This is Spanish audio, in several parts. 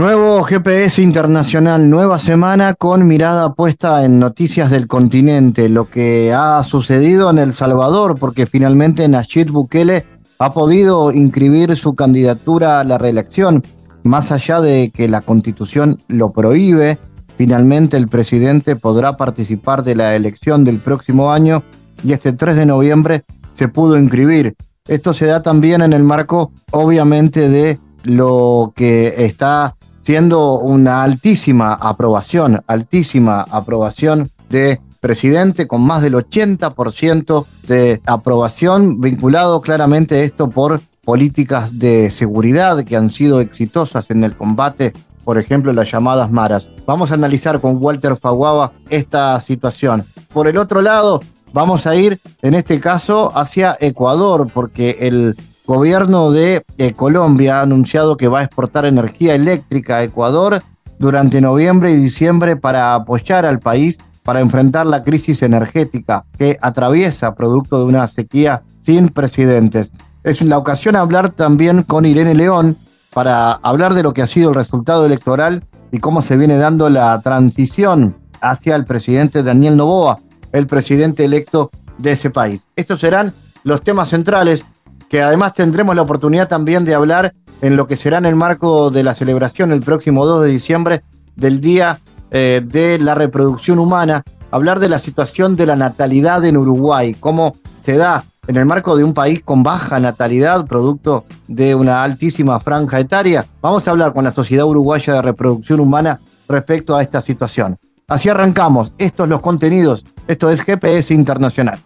Nuevo GPS internacional, nueva semana con mirada puesta en noticias del continente, lo que ha sucedido en El Salvador, porque finalmente Nayib Bukele ha podido inscribir su candidatura a la reelección, más allá de que la constitución lo prohíbe, finalmente el presidente podrá participar de la elección del próximo año y este 3 de noviembre se pudo inscribir. Esto se da también en el marco, obviamente, de lo que está siendo una altísima aprobación, altísima aprobación de presidente con más del 80% de aprobación, vinculado claramente esto por políticas de seguridad que han sido exitosas en el combate, por ejemplo, las llamadas maras. Vamos a analizar con Walter Faguaba esta situación. Por el otro lado, vamos a ir en este caso hacia Ecuador, porque el gobierno de eh, Colombia ha anunciado que va a exportar energía eléctrica a Ecuador durante noviembre y diciembre para apoyar al país para enfrentar la crisis energética que atraviesa producto de una sequía sin precedentes. Es la ocasión hablar también con Irene León para hablar de lo que ha sido el resultado electoral y cómo se viene dando la transición hacia el presidente Daniel Novoa, el presidente electo de ese país. Estos serán los temas centrales que además tendremos la oportunidad también de hablar en lo que será en el marco de la celebración el próximo 2 de diciembre del Día eh, de la Reproducción Humana, hablar de la situación de la natalidad en Uruguay, cómo se da en el marco de un país con baja natalidad, producto de una altísima franja etaria. Vamos a hablar con la Sociedad Uruguaya de Reproducción Humana respecto a esta situación. Así arrancamos. Estos los contenidos. Esto es GPS Internacional.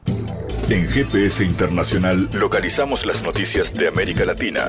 En GPS Internacional localizamos las noticias de América Latina.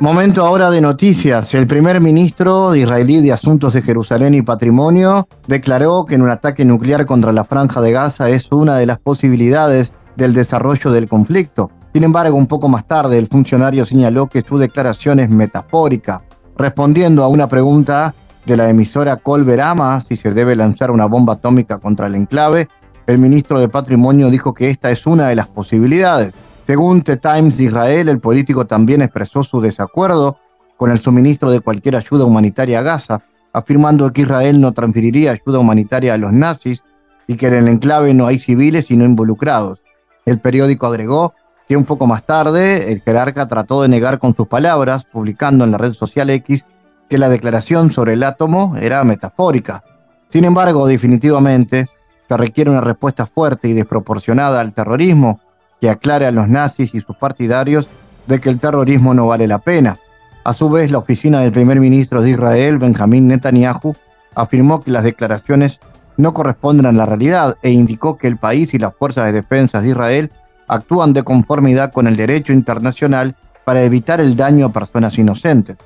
Momento ahora de noticias. El primer ministro israelí de Asuntos de Jerusalén y Patrimonio declaró que en un ataque nuclear contra la franja de Gaza es una de las posibilidades del desarrollo del conflicto. Sin embargo, un poco más tarde, el funcionario señaló que su declaración es metafórica respondiendo a una pregunta de la emisora Colverama si se debe lanzar una bomba atómica contra el enclave, el ministro de Patrimonio dijo que esta es una de las posibilidades. Según The Times Israel, el político también expresó su desacuerdo con el suministro de cualquier ayuda humanitaria a Gaza, afirmando que Israel no transferiría ayuda humanitaria a los nazis y que en el enclave no hay civiles y no involucrados. El periódico agregó que un poco más tarde el jerarca trató de negar con sus palabras, publicando en la red social X que la declaración sobre el átomo era metafórica. Sin embargo, definitivamente se requiere una respuesta fuerte y desproporcionada al terrorismo que aclare a los nazis y sus partidarios de que el terrorismo no vale la pena. A su vez, la oficina del primer ministro de Israel, Benjamín Netanyahu, afirmó que las declaraciones no corresponden a la realidad e indicó que el país y las fuerzas de defensa de Israel actúan de conformidad con el derecho internacional para evitar el daño a personas inocentes.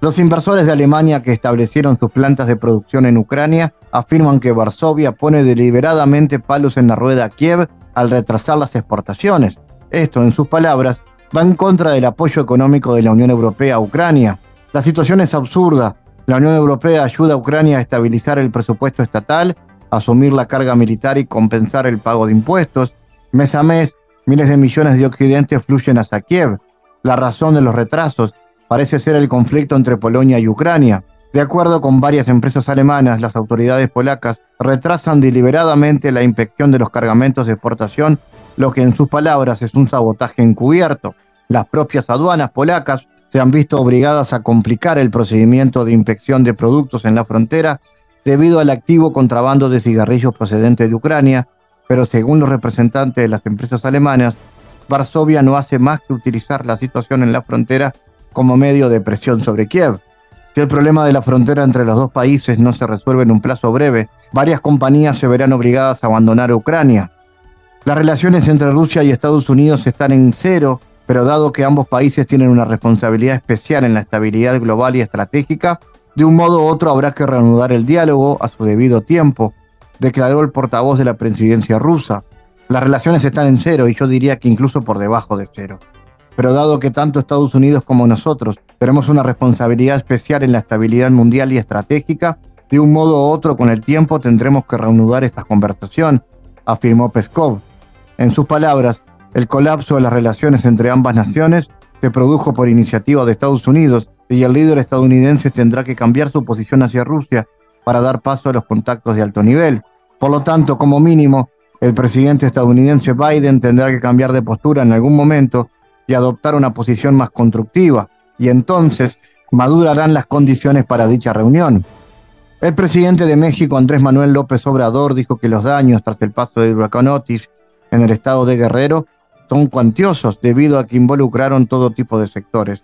Los inversores de Alemania que establecieron sus plantas de producción en Ucrania afirman que Varsovia pone deliberadamente palos en la rueda a Kiev al retrasar las exportaciones. Esto, en sus palabras, va en contra del apoyo económico de la Unión Europea a Ucrania. La situación es absurda. La Unión Europea ayuda a Ucrania a estabilizar el presupuesto estatal, asumir la carga militar y compensar el pago de impuestos. Mes a mes, Miles de millones de occidentes fluyen hacia Kiev. La razón de los retrasos parece ser el conflicto entre Polonia y Ucrania. De acuerdo con varias empresas alemanas, las autoridades polacas retrasan deliberadamente la inspección de los cargamentos de exportación, lo que en sus palabras es un sabotaje encubierto. Las propias aduanas polacas se han visto obligadas a complicar el procedimiento de inspección de productos en la frontera debido al activo contrabando de cigarrillos procedente de Ucrania, pero según los representantes de las empresas alemanas, Varsovia no hace más que utilizar la situación en la frontera como medio de presión sobre Kiev. Si el problema de la frontera entre los dos países no se resuelve en un plazo breve, varias compañías se verán obligadas a abandonar Ucrania. Las relaciones entre Rusia y Estados Unidos están en cero, pero dado que ambos países tienen una responsabilidad especial en la estabilidad global y estratégica, de un modo u otro habrá que reanudar el diálogo a su debido tiempo, declaró el portavoz de la presidencia rusa. Las relaciones están en cero y yo diría que incluso por debajo de cero. Pero dado que tanto Estados Unidos como nosotros tenemos una responsabilidad especial en la estabilidad mundial y estratégica, de un modo u otro con el tiempo tendremos que reanudar esta conversación, afirmó Peskov. En sus palabras, el colapso de las relaciones entre ambas naciones se produjo por iniciativa de Estados Unidos y el líder estadounidense tendrá que cambiar su posición hacia Rusia para dar paso a los contactos de alto nivel. Por lo tanto, como mínimo, el presidente estadounidense Biden tendrá que cambiar de postura en algún momento y adoptar una posición más constructiva, y entonces madurarán las condiciones para dicha reunión. El presidente de México, Andrés Manuel López Obrador, dijo que los daños tras el paso del huracán Otis en el estado de Guerrero son cuantiosos debido a que involucraron todo tipo de sectores.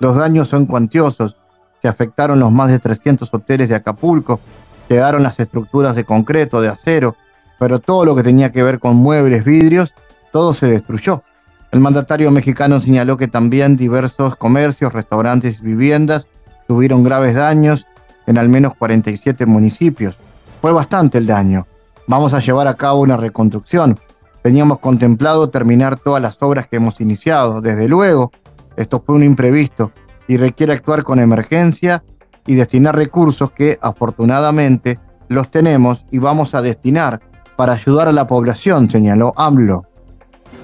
Los daños son cuantiosos. Se afectaron los más de 300 hoteles de Acapulco, quedaron las estructuras de concreto, de acero, pero todo lo que tenía que ver con muebles, vidrios, todo se destruyó. El mandatario mexicano señaló que también diversos comercios, restaurantes y viviendas tuvieron graves daños en al menos 47 municipios. Fue bastante el daño. Vamos a llevar a cabo una reconstrucción. Teníamos contemplado terminar todas las obras que hemos iniciado. Desde luego, esto fue un imprevisto y requiere actuar con emergencia y destinar recursos que afortunadamente los tenemos y vamos a destinar para ayudar a la población, señaló AMLO.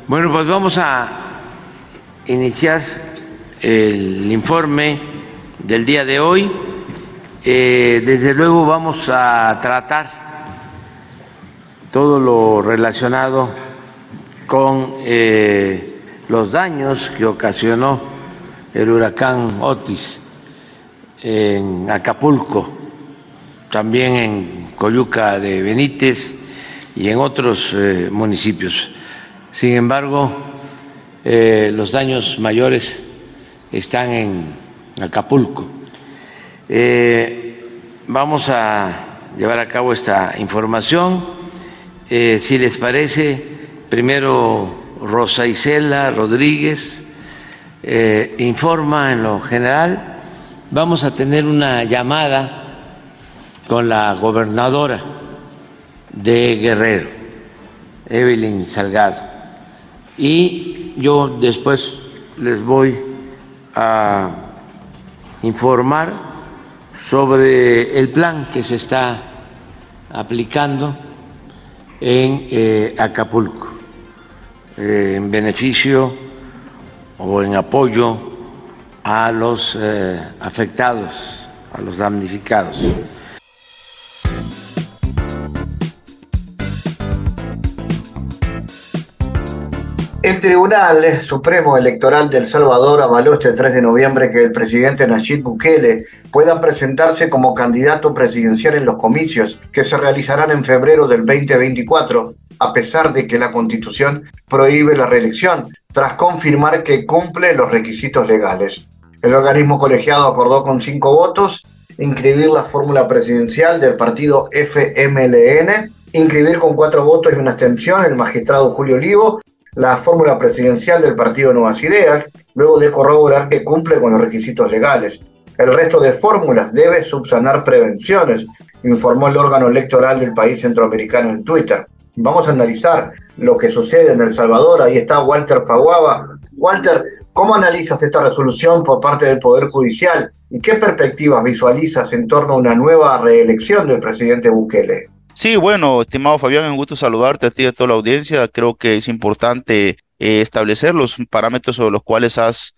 Bueno, pues vamos a iniciar el informe del día de hoy. Eh, desde luego vamos a tratar todo lo relacionado con eh, los daños que ocasionó el huracán Otis en Acapulco, también en Coyuca de Benítez y en otros eh, municipios. Sin embargo, eh, los daños mayores están en Acapulco. vamos a llevar a cabo esta información. si les parece, primero Rosa Isela Rodríguez eh, informa en lo general. Vamos a tener una llamada con la gobernadora de Guerrero, Evelyn Salgado. Y yo después les voy a informar sobre el plan que se está aplicando en eh, Acapulco en beneficio o en apoyo a los eh, afectados, a los damnificados. El Tribunal Supremo Electoral de El Salvador avaló este 3 de noviembre que el presidente Nayib Bukele pueda presentarse como candidato presidencial en los comicios que se realizarán en febrero del 2024, a pesar de que la Constitución prohíbe la reelección, tras confirmar que cumple los requisitos legales. El organismo colegiado acordó con cinco votos inscribir la fórmula presidencial del partido FMLN, inscribir con cuatro votos y una abstención el magistrado Julio Olivo la fórmula presidencial del partido Nuevas Ideas, luego de corroborar que cumple con los requisitos legales. El resto de fórmulas debe subsanar prevenciones, informó el órgano electoral del país centroamericano en Twitter. Vamos a analizar lo que sucede en El Salvador. Ahí está Walter Faguaba. Walter, ¿cómo analizas esta resolución por parte del Poder Judicial y qué perspectivas visualizas en torno a una nueva reelección del presidente Bukele? Sí, bueno, estimado Fabián, un gusto saludarte a ti y a toda la audiencia. Creo que es importante eh, establecer los parámetros sobre los cuales has,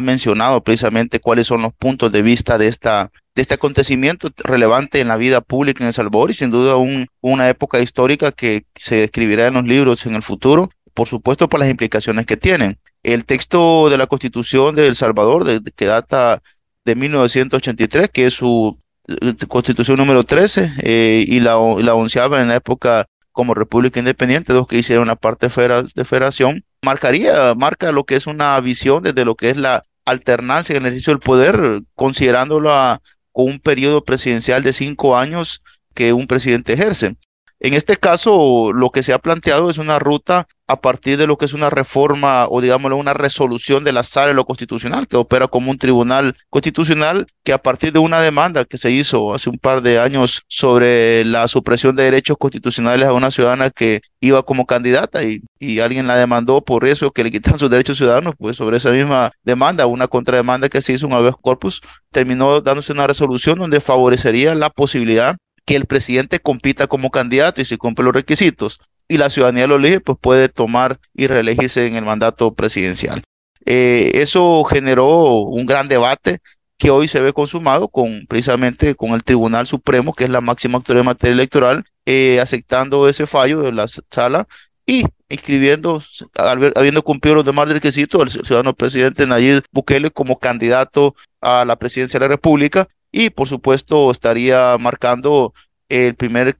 mencionado precisamente cuáles son los puntos de vista de, esta, de este acontecimiento relevante en la vida pública en El Salvador y sin duda un, una época histórica que se escribirá en los libros en el futuro, por supuesto por las implicaciones que tienen. El texto de la Constitución de El Salvador, que data de 1983, que es su Constitución número 13 eh, y la, la en la época como República Independiente, dos que hicieron una parte de federación, marcaría, marca lo que es una visión desde lo que es la alternancia en el ejercicio del poder, considerándolo con un periodo presidencial de cinco años que un presidente ejerce. En este caso, lo que se ha planteado es una ruta a partir de lo que es una reforma o digámoslo una resolución de la sala de lo constitucional que opera como un tribunal constitucional que a partir de una demanda que se hizo hace un par de años sobre la supresión de derechos constitucionales a una ciudadana que iba como candidata y, y alguien la demandó por eso que le quitan sus derechos ciudadanos, pues sobre esa misma demanda, una contrademanda que se hizo un habeas corpus, terminó dándose una resolución donde favorecería la posibilidad que el presidente compita como candidato y si cumple los requisitos y la ciudadanía lo elige, pues puede tomar y reelegirse en el mandato presidencial. Eh, eso generó un gran debate que hoy se ve consumado con precisamente con el Tribunal Supremo, que es la máxima autoridad en materia electoral, eh, aceptando ese fallo de la sala y inscribiendo, habiendo cumplido los demás requisitos, el ciudadano presidente Nayib Bukele como candidato a la presidencia de la República y por supuesto estaría marcando el primer,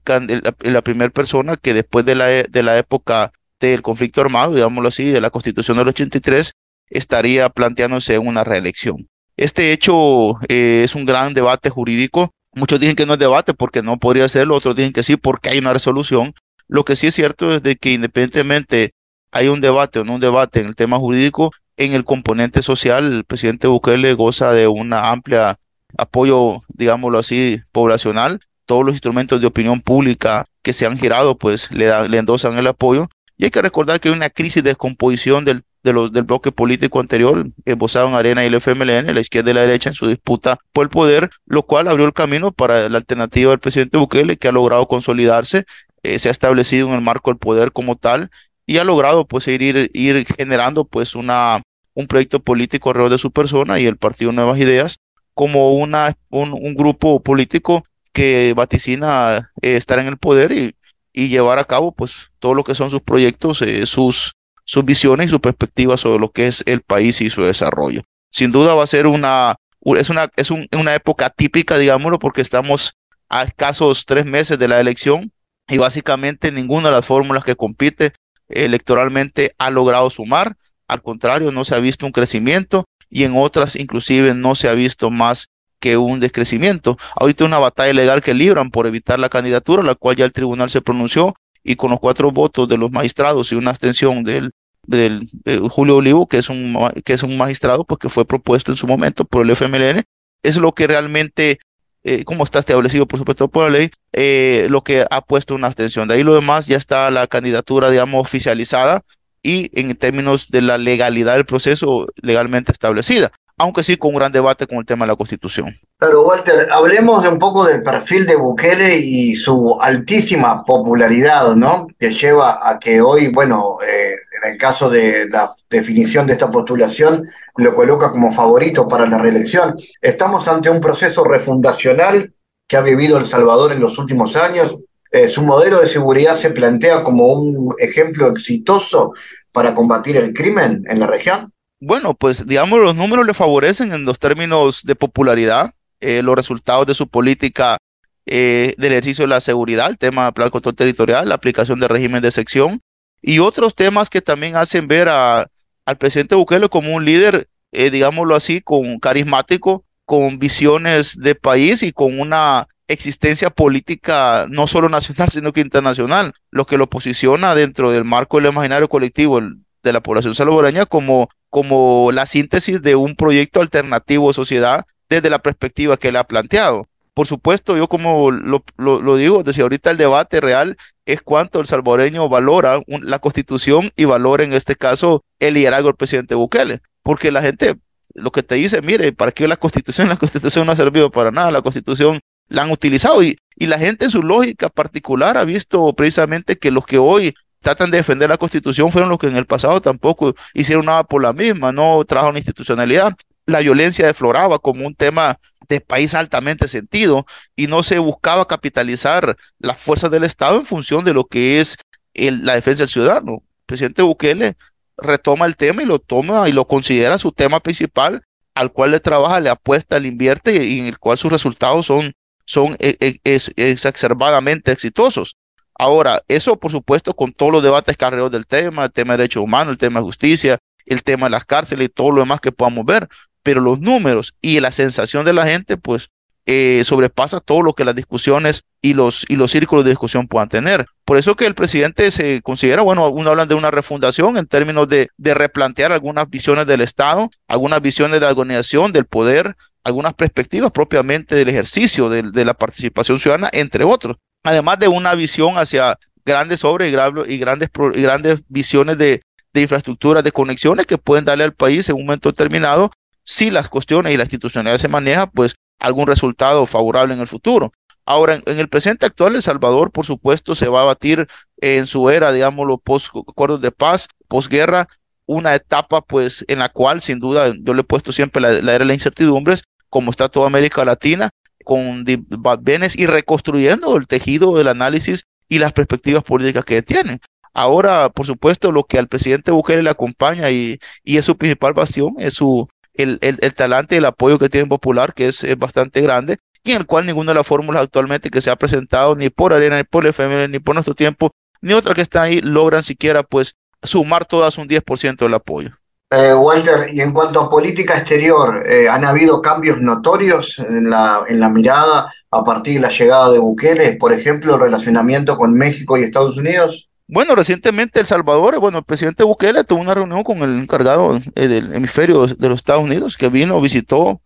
la, primera persona que después de la, e, de la época del conflicto armado, digámoslo así, de la constitución del 83, estaría planteándose una reelección. Este hecho eh, es un gran debate jurídico. Muchos dicen que no es debate porque no podría serlo, otros dicen que sí porque hay una resolución. Lo que sí es cierto es de que independientemente hay un debate o no un debate en el tema jurídico, en el componente social, el presidente Bukele goza de una amplia apoyo, digámoslo así, poblacional. Todos los instrumentos de opinión pública que se han girado, pues le, le endosan el apoyo. Y hay que recordar que hay una crisis de descomposición del, de los, del bloque político anterior, esbozado en Arena y el FMLN, la izquierda y la derecha, en su disputa por el poder, lo cual abrió el camino para la alternativa del presidente Bukele, que ha logrado consolidarse, eh, se ha establecido en el marco del poder como tal y ha logrado pues ir, ir generando pues una, un proyecto político alrededor de su persona y el Partido Nuevas Ideas como una, un, grupo político que vaticina eh, estar en el poder y, y, llevar a cabo pues todo lo que son sus proyectos, eh, sus, sus visiones y sus perspectivas sobre lo que es el país y su desarrollo. Sin duda va a ser una, es una, es una época típica, digámoslo, porque estamos a escasos tres meses de la elección y básicamente ninguna de las fórmulas que compite electoralmente ha logrado sumar. Al contrario, no se ha visto un crecimiento y en otras inclusive no se ha visto más que un descrecimiento. Ahorita una batalla legal que libran por evitar la candidatura, la cual ya el tribunal se pronunció y con los cuatro votos de los magistrados y una abstención del, del Julio Olivo, que es un que es un magistrado pues que fue propuesto en su momento por el FMLN, es lo que realmente eh, como está establecido por supuesto por la ley, eh, lo que ha puesto una abstención. De ahí lo demás ya está la candidatura, digamos, oficializada y en términos de la legalidad del proceso legalmente establecida, aunque sí con un gran debate con el tema de la Constitución. Pero Walter, hablemos un poco del perfil de Bukele y su altísima popularidad, ¿no? Que lleva a que hoy, bueno, eh, en el caso de la definición de esta postulación, lo coloca como favorito para la reelección. Estamos ante un proceso refundacional que ha vivido El Salvador en los últimos años, eh, su modelo de seguridad se plantea como un ejemplo exitoso para combatir el crimen en la región? Bueno, pues digamos, los números le favorecen en los términos de popularidad, eh, los resultados de su política eh, del ejercicio de la seguridad, el tema del plan de control territorial, la aplicación del régimen de sección y otros temas que también hacen ver al presidente Bukele como un líder, digámoslo así, con carismático, con visiones de país y con una existencia política no solo nacional, sino que internacional, lo que lo posiciona dentro del marco del imaginario colectivo de la población salvadoreña como, como la síntesis de un proyecto alternativo de sociedad desde la perspectiva que él ha planteado. Por supuesto, yo como lo, digo, desde ahorita el debate real es cuánto el salvadoreño valora la constitución y valora en este caso el liderazgo del presidente Bukele, porque la gente lo que te dice, mire, ¿para qué la constitución? La constitución no ha servido para nada, la constitución la han utilizado y, y la gente en su lógica particular ha visto precisamente que los que hoy tratan de defender la constitución fueron los que en el pasado tampoco hicieron nada por la misma, no trajo la institucionalidad. La violencia defloraba como un tema de país altamente sentido y no se buscaba capitalizar las fuerzas del Estado en función de lo que es la defensa del ciudadano. El presidente Bukele retoma el tema y lo toma y lo considera su tema principal al cual le trabaja, le apuesta, le invierte y en el cual sus resultados son son e, e, exacerbadamente exitosos. Ahora, eso por supuesto con todos los debates carreros del tema, el tema de derechos humanos, el tema de justicia, el tema de las cárceles y todo lo demás que podamos ver, pero los números y la sensación de la gente, pues eh, sobrepasa todo lo que las discusiones y los, y los círculos de discusión puedan tener. Por eso que el presidente se considera, bueno, algunos hablan de una refundación en términos de, replantear algunas visiones del Estado, algunas visiones de la del poder, algunas perspectivas propiamente del ejercicio de, la participación ciudadana, entre otros. Además de una visión hacia grandes obras y, grandes, y grandes visiones de, de infraestructuras, de conexiones que pueden darle al país en un momento determinado, si las cuestiones y la institucionalidad se maneja, pues algún resultado favorable en el futuro. Ahora, en, el presente actual, El Salvador, por supuesto, se va a batir en su era, digámoslo, post acuerdos de paz, posguerra, una etapa, pues, en la cual, sin duda, yo le he puesto siempre la, era de las incertidumbres, como está toda América Latina, con bienes y reconstruyendo el tejido del análisis y las perspectivas políticas que tienen. Ahora, por supuesto, lo que al presidente Bukele le acompaña y, y es su principal bastión es su, el, el, el talante y el apoyo que tiene Popular, que es, bastante grande, y en el cual ninguna de las fórmulas actualmente que se ha presentado, ni por Arena, ni por el FML, ni por nuestro tiempo, ni otra que está ahí, logran siquiera pues sumar todas un 10% del apoyo. Eh, Walter, y en cuanto a política exterior, eh, ¿han habido cambios notorios en la, en la mirada a partir de la llegada de Bukele, por ejemplo, el relacionamiento con México y Estados Unidos? Bueno, recientemente El Salvador, bueno, el presidente Bukele tuvo una reunión con el encargado eh, del hemisferio de los Estados Unidos, que vino, visitó,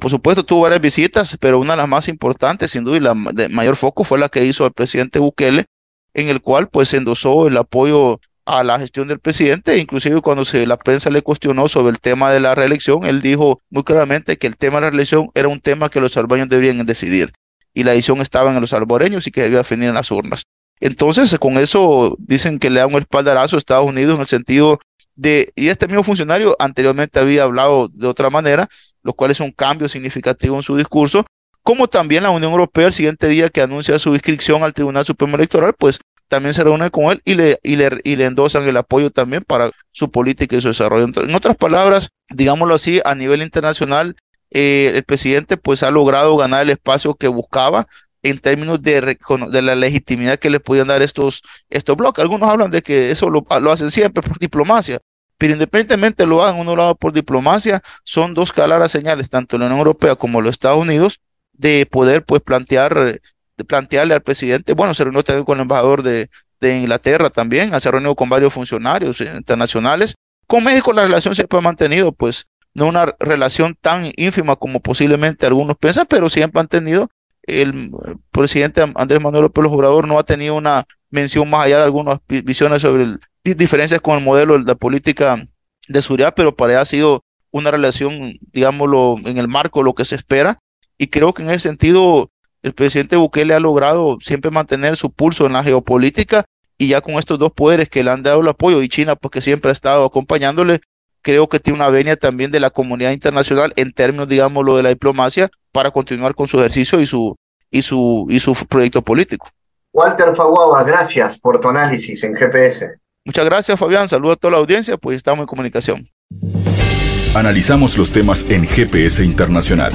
por supuesto tuvo varias visitas, pero una de las más importantes, sin duda, y la de mayor foco fue la que hizo el presidente Bukele, en el cual pues endosó el apoyo a la gestión del presidente, inclusive cuando se, la prensa le cuestionó sobre el tema de la reelección, él dijo muy claramente que el tema de la reelección era un tema que los salvadoreños deberían decidir y la decisión estaba en los salvadoreños y que debía definir en las urnas. Entonces, con eso dicen que le da un espaldarazo a Estados Unidos en el sentido de, y este mismo funcionario anteriormente había hablado de otra manera, lo cual es un cambio significativo en su discurso, como también la Unión Europea el siguiente día que anuncia su inscripción al Tribunal Supremo Electoral, pues también se reúne con él y le, y le, y le endosan el apoyo también para su política y su desarrollo. En otras palabras, digámoslo así, a nivel internacional, eh, el presidente pues ha logrado ganar el espacio que buscaba en términos de, de la legitimidad que le podían dar estos, estos bloques. Algunos hablan de que eso lo, lo hacen siempre por diplomacia, pero independientemente lo hagan uno lado por diplomacia, son dos claras señales, tanto la Unión Europea como los Estados Unidos, de poder pues plantear de plantearle al presidente, bueno, se reunió también con el embajador de, de Inglaterra también, se reunió con varios funcionarios internacionales. Con México la relación siempre ha mantenido, pues, no una relación tan ínfima como posiblemente algunos piensan, pero siempre han tenido, el, presidente Andrés Manuel López Obrador no ha tenido una mención más allá de algunas visiones sobre diferencias con el modelo de la política de seguridad, pero para él ha sido una relación, digámoslo, en el marco de lo que se espera. Y creo que en ese sentido el presidente Bukele ha logrado siempre mantener su pulso en la geopolítica y ya con estos dos poderes que le han dado el apoyo y China porque siempre ha estado acompañándole, creo que tiene una venia también de la comunidad internacional en términos, digamos, lo de la diplomacia para continuar con su ejercicio y su, y su, y su proyecto político. Walter Faguaba, gracias por tu análisis en GPS. Muchas gracias, Fabián. Saludos a toda la audiencia, pues estamos en comunicación. Analizamos los temas en GPS Internacional.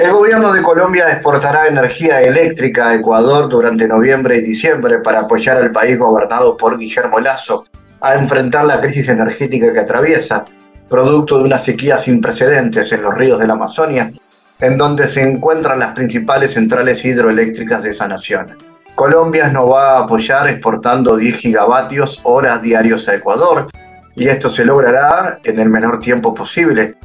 El gobierno de Colombia exportará energía eléctrica a Ecuador durante noviembre y diciembre para apoyar al país gobernado por Guillermo Lazo a enfrentar la crisis energética que atraviesa, producto de una sequía sin precedentes en los ríos de la Amazonia, en donde se encuentran las principales centrales hidroeléctricas de esa nación. Colombia nos va a apoyar exportando 10 gigavatios horas diarios a Ecuador, y esto se logrará en el menor tiempo posible,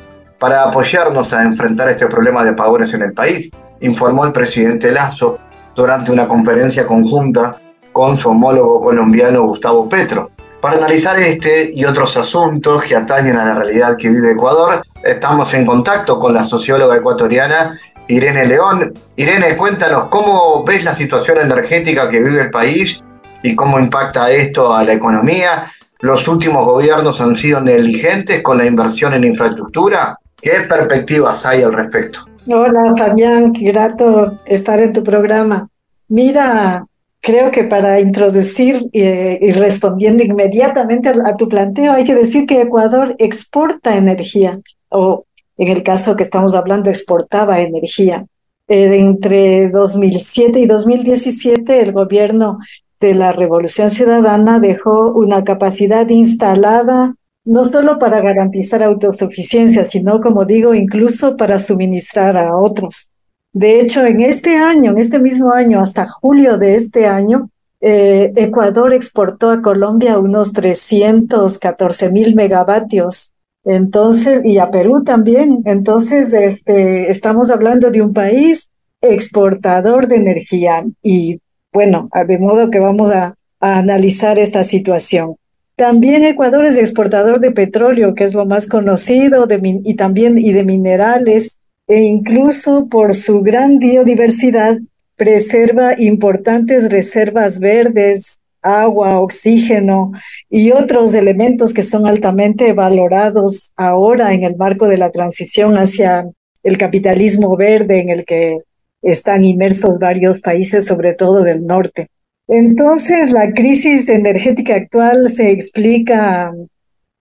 para apoyarnos a enfrentar este problema de apagones en el país, informó el presidente Lazo durante una conferencia conjunta con su homólogo colombiano Gustavo Petro. Para analizar este y otros asuntos que atañen a la realidad que vive Ecuador, estamos en contacto con la socióloga ecuatoriana Irene León. Irene, cuéntanos cómo ves la situación energética que vive el país y cómo impacta esto a la economía. ¿Los últimos gobiernos han sido negligentes con la inversión en infraestructura? ¿Qué perspectivas hay al respecto? Hola Fabián, qué grato estar en tu programa. Mira, creo que para introducir eh, y respondiendo inmediatamente a, tu planteo, hay que decir que Ecuador exporta energía, o en el caso que estamos hablando, exportaba energía. Eh, entre 2007 y 2017, el gobierno de la Revolución Ciudadana dejó una capacidad instalada no solo para garantizar autosuficiencia, sino, como digo, incluso para suministrar a otros. De hecho, en este año, en este mismo año, hasta julio de este año, eh, Ecuador exportó a Colombia unos 314 mil megavatios. Entonces, y a Perú también. Entonces, este, estamos hablando de un país exportador de energía. Y bueno, de modo que vamos a, a analizar esta situación. También Ecuador es exportador de petróleo, que es lo más conocido, y también y de minerales, e incluso por su gran biodiversidad preserva importantes reservas verdes, agua, oxígeno y otros elementos que son altamente valorados ahora en el marco de la transición hacia el capitalismo verde en el que están inmersos varios países, sobre todo del norte. Entonces, la crisis energética actual se explica,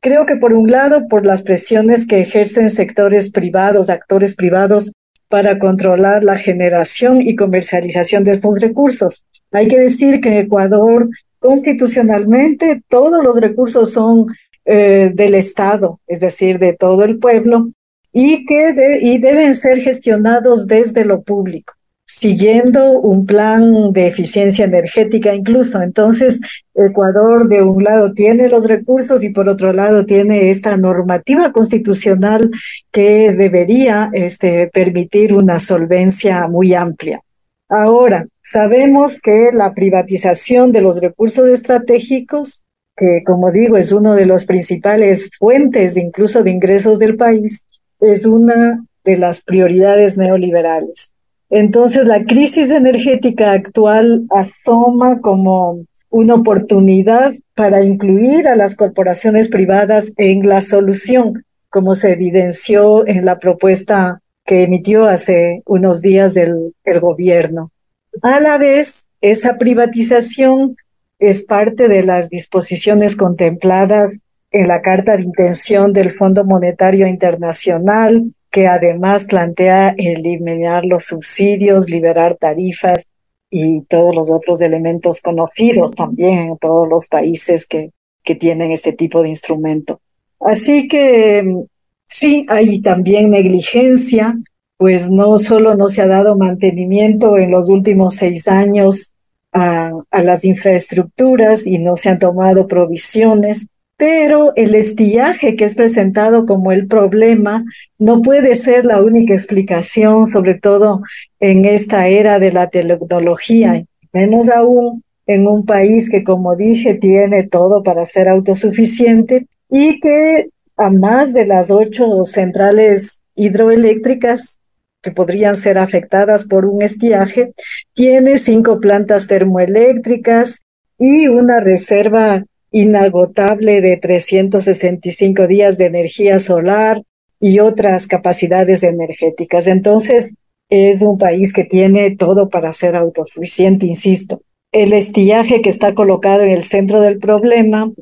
creo que por un lado, por las presiones que ejercen sectores privados, actores privados, para controlar la generación y comercialización de estos recursos. Hay que decir que en Ecuador, constitucionalmente, todos los recursos son eh, del Estado, es decir, de todo el pueblo, y que y deben ser gestionados desde lo público siguiendo un plan de eficiencia energética incluso. Entonces, Ecuador de un lado tiene los recursos y por otro lado tiene esta normativa constitucional que debería este, permitir una solvencia muy amplia. Ahora, sabemos que la privatización de los recursos estratégicos, que como digo es uno de los principales fuentes incluso de ingresos del país, es una de las prioridades neoliberales. Entonces, la crisis energética actual asoma como una oportunidad para incluir a las corporaciones privadas en la solución, como se evidenció en la propuesta que emitió hace unos días el, el gobierno. A la vez, esa privatización es parte de las disposiciones contempladas en la Carta de Intención del Fondo Monetario Internacional que además plantea eliminar los subsidios, liberar tarifas y todos los otros elementos conocidos también en todos los países que, que tienen este tipo de instrumento. Así que sí, hay también negligencia, pues no solo no se ha dado mantenimiento en los últimos seis años a, a las infraestructuras y no se han tomado provisiones, pero el estiaje que es presentado como el problema no puede ser la única explicación, sobre todo en esta era de la tecnología, menos aún en un país que, como dije, tiene todo para ser autosuficiente y que a más de las ocho centrales hidroeléctricas que podrían ser afectadas por un estiaje, tiene cinco plantas termoeléctricas y una reserva inagotable de 365 días de energía solar y otras capacidades energéticas. Entonces, es un país que tiene todo para ser autosuficiente, insisto. El estiaje que está colocado en el centro del problema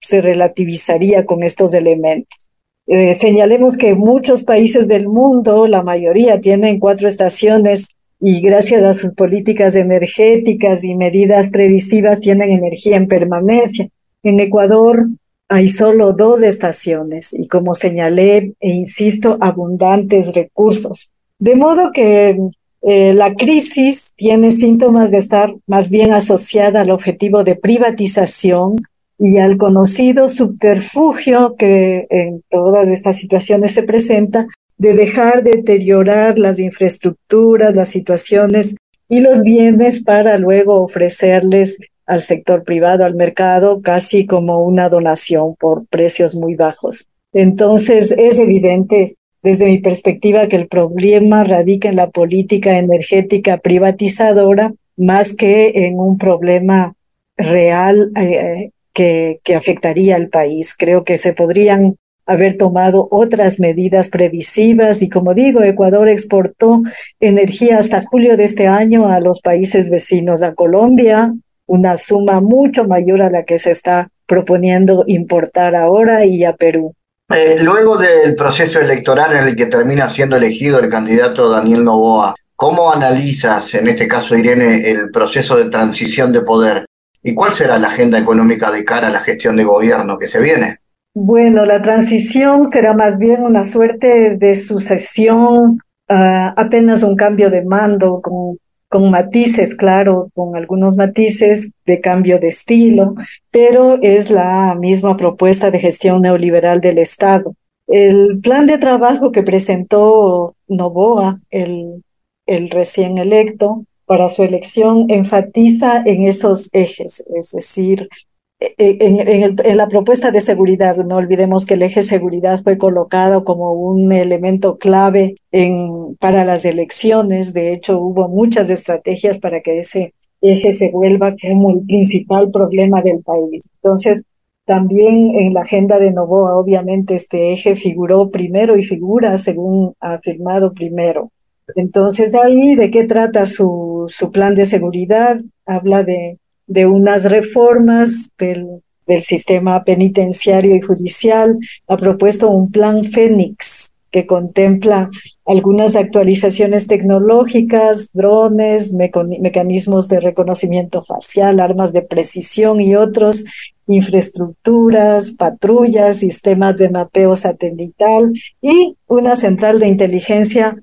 se relativizaría con estos elementos. Eh, señalemos que muchos países del mundo, la mayoría, tienen cuatro estaciones y gracias a sus políticas energéticas y medidas previsivas tienen energía en permanencia. En Ecuador hay solo dos estaciones y como señalé e insisto, abundantes recursos. De modo que eh, la crisis tiene síntomas de estar más bien asociada al objetivo de privatización y al conocido subterfugio que en todas estas situaciones se presenta de dejar deteriorar las infraestructuras, las situaciones y los bienes para luego ofrecerles al sector privado, al mercado, casi como una donación por precios muy bajos. Entonces, es evidente desde mi perspectiva que el problema radica en la política energética privatizadora más que en un problema real eh, que, que afectaría al país. Creo que se podrían haber tomado otras medidas previsivas y como digo, Ecuador exportó energía hasta julio de este año a los países vecinos, a Colombia, una suma mucho mayor a la que se está proponiendo importar ahora y a Perú. Eh, luego del proceso electoral en el que termina siendo elegido el candidato Daniel Novoa, ¿cómo analizas, en este caso Irene, el proceso de transición de poder? ¿Y cuál será la agenda económica de cara a la gestión de gobierno que se viene? Bueno, la transición será más bien una suerte de sucesión, uh, apenas un cambio de mando con, con matices, claro, con algunos matices de cambio de estilo, pero es la misma propuesta de gestión neoliberal del Estado. El plan de trabajo que presentó Novoa, el, el recién electo, para su elección enfatiza en esos ejes, es decir, e, e, en, en, la propuesta de seguridad, no olvidemos que el eje seguridad fue colocado como un elemento clave en, para las elecciones. De hecho, hubo muchas estrategias para que ese eje se vuelva como el principal problema del país. Entonces, también en la agenda de Novoa, obviamente, este eje figuró primero y figura según ha afirmado primero. Entonces, ahí, ¿de qué trata su, su plan de seguridad? Habla de de unas reformas del, sistema penitenciario y judicial, ha propuesto un plan Fénix que contempla algunas actualizaciones tecnológicas, drones, mecanismos de reconocimiento facial, armas de precisión y otros, infraestructuras, patrullas, sistemas de mapeo satelital y una central de inteligencia,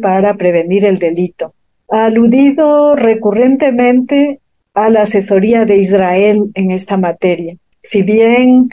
para prevenir el delito. Ha aludido recurrentemente a la asesoría de Israel en esta materia. Si bien,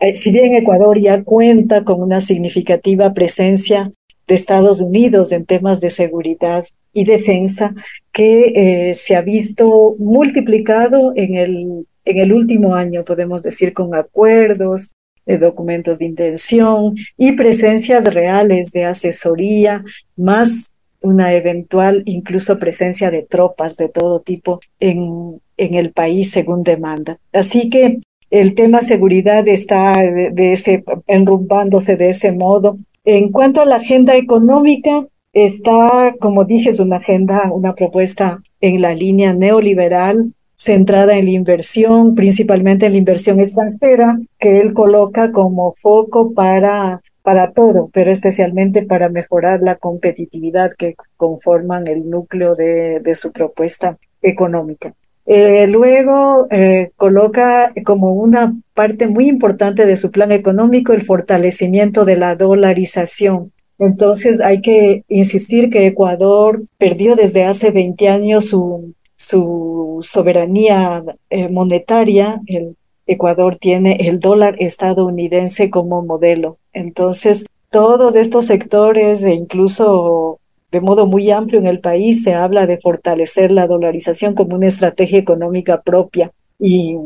eh, si bien Ecuador ya cuenta con una significativa presencia de Estados Unidos en temas de seguridad y defensa, que eh, se ha visto multiplicado en el, en el último año, podemos decir, con acuerdos, de documentos de intención y presencias reales de asesoría, más una eventual incluso presencia de tropas de todo tipo en, en el país según demanda. Así que el tema seguridad está de, ese, enrumbándose de ese modo. En cuanto a la agenda económica, está, como dije, es una agenda, una propuesta en la línea neoliberal centrada en la inversión, principalmente en la inversión extranjera, que él coloca como foco para para todo, pero especialmente para mejorar la competitividad que conforman el núcleo de, su propuesta económica. Eh, luego eh, coloca como una parte muy importante de su plan económico el fortalecimiento de la dolarización. Entonces hay que insistir que Ecuador perdió desde hace 20 años su, su soberanía eh, monetaria. El Ecuador tiene el dólar estadounidense como modelo. Entonces, todos estos sectores e incluso de modo muy amplio en el país se habla de fortalecer la dolarización como una estrategia económica propia. Y,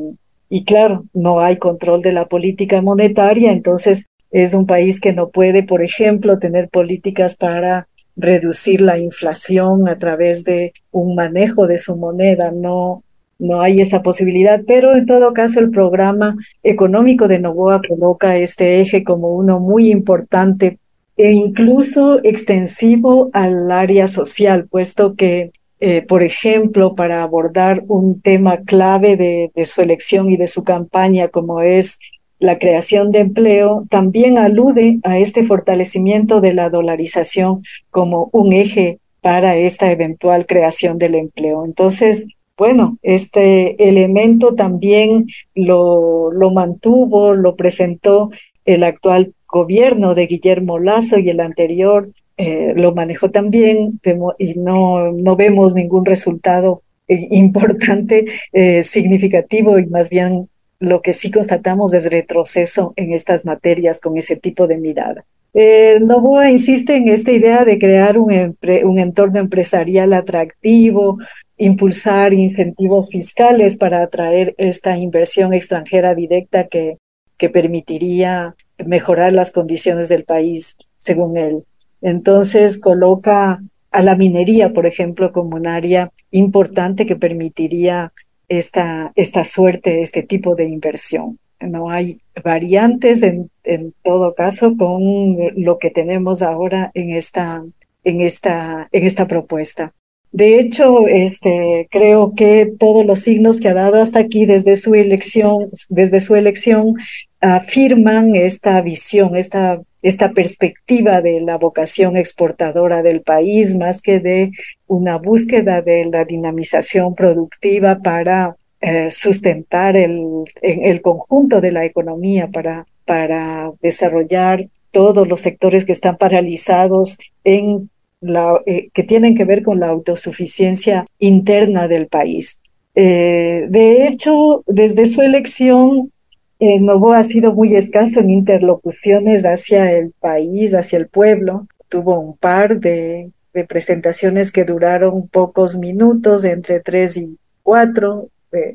y claro, no hay control de la política monetaria, entonces es un país que no puede, por ejemplo, tener políticas para reducir la inflación a través de un manejo de su moneda, no, no hay esa posibilidad, pero en todo caso el programa económico de Novoa coloca este eje como uno muy importante e incluso extensivo al área social, puesto que, eh, por ejemplo, para abordar un tema clave de, de su elección y de su campaña, como es la creación de empleo, también alude a este fortalecimiento de la dolarización como un eje para esta eventual creación del empleo. Entonces, bueno, este elemento también lo, lo mantuvo, lo presentó el actual gobierno de Guillermo Lazo y el anterior eh, lo manejó también y no, no vemos ningún resultado eh, importante, eh, significativo y más bien lo que sí constatamos es retroceso en estas materias con ese tipo de mirada. Eh, Novoa insiste en esta idea de crear un, un entorno empresarial atractivo, impulsar incentivos fiscales para atraer esta inversión extranjera directa que, que permitiría mejorar las condiciones del país, según él. Entonces coloca a la minería, por ejemplo, como un área importante que permitiría esta, esta suerte, este tipo de inversión. No hay variantes en, en todo caso con lo que tenemos ahora en esta, en esta, en esta propuesta. De hecho, este, creo que todos los signos que ha dado hasta aquí desde su elección, desde su elección, afirman esta visión, esta, esta perspectiva de la vocación exportadora del país, más que de una búsqueda de la dinamización productiva para eh, sustentar el, el conjunto de la economía, para para desarrollar todos los sectores que están paralizados en la, eh, que tienen que ver con la autosuficiencia interna del país. Eh, de hecho, desde su elección, eh, ha sido muy escaso en interlocuciones hacia el país, hacia el pueblo. Tuvo un par de, de presentaciones que duraron pocos minutos, entre tres y cuatro,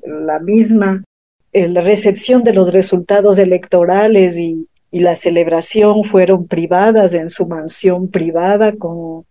la misma la recepción de los resultados electorales y, y, la celebración fueron privadas en su mansión privada con,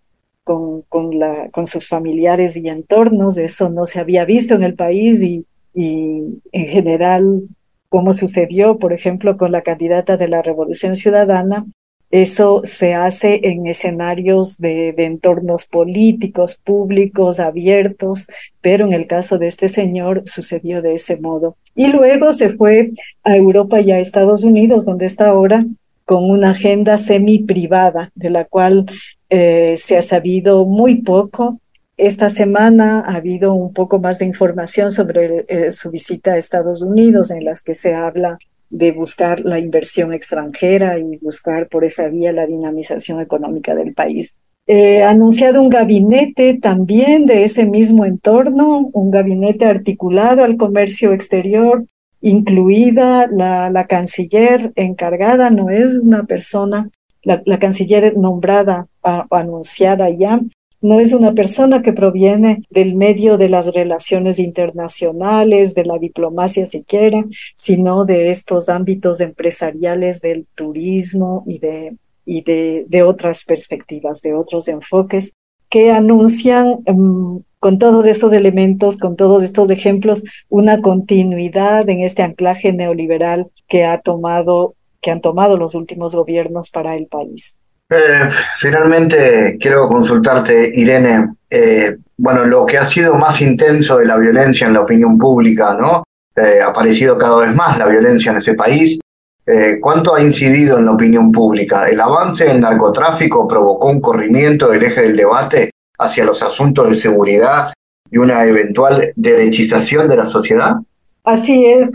con, con, la, con sus familiares y entornos. Eso no se había visto en el país y, y en general, como sucedió, por ejemplo, con la candidata de la Revolución Ciudadana, eso se hace en escenarios de, entornos políticos, públicos, abiertos, pero en el caso de este señor sucedió de ese modo. Y luego se fue a Europa y a Estados Unidos, donde está ahora, con una agenda semi-privada, de la cual eh, se ha sabido muy poco. Esta semana ha habido un poco más de información sobre eh, su visita a Estados Unidos, en las que se habla de buscar la inversión extranjera y buscar por esa vía la dinamización económica del país. Eh, anunciado un gabinete también de ese mismo entorno, un gabinete articulado al comercio exterior, incluida la canciller encargada, no es una persona, la, la canciller nombrada o anunciada ya, no es una persona que proviene del medio de las relaciones internacionales, de la diplomacia siquiera, sino de estos ámbitos empresariales del turismo y de, y de, de otras perspectivas, de otros enfoques que anuncian um, con todos esos elementos, con todos estos ejemplos, una continuidad en este anclaje neoliberal que ha tomado, que han tomado los últimos gobiernos para el país. Eh, finalmente, quiero consultarte, Irene. Eh, bueno, lo que ha sido más intenso de la violencia en la opinión pública, ¿no? Eh, ha aparecido cada vez más la violencia en ese país. ¿Cuánto ha incidido en la opinión pública? ¿El avance del narcotráfico provocó un corrimiento del eje del debate hacia los asuntos de seguridad y una eventual derechización de la sociedad? Así es,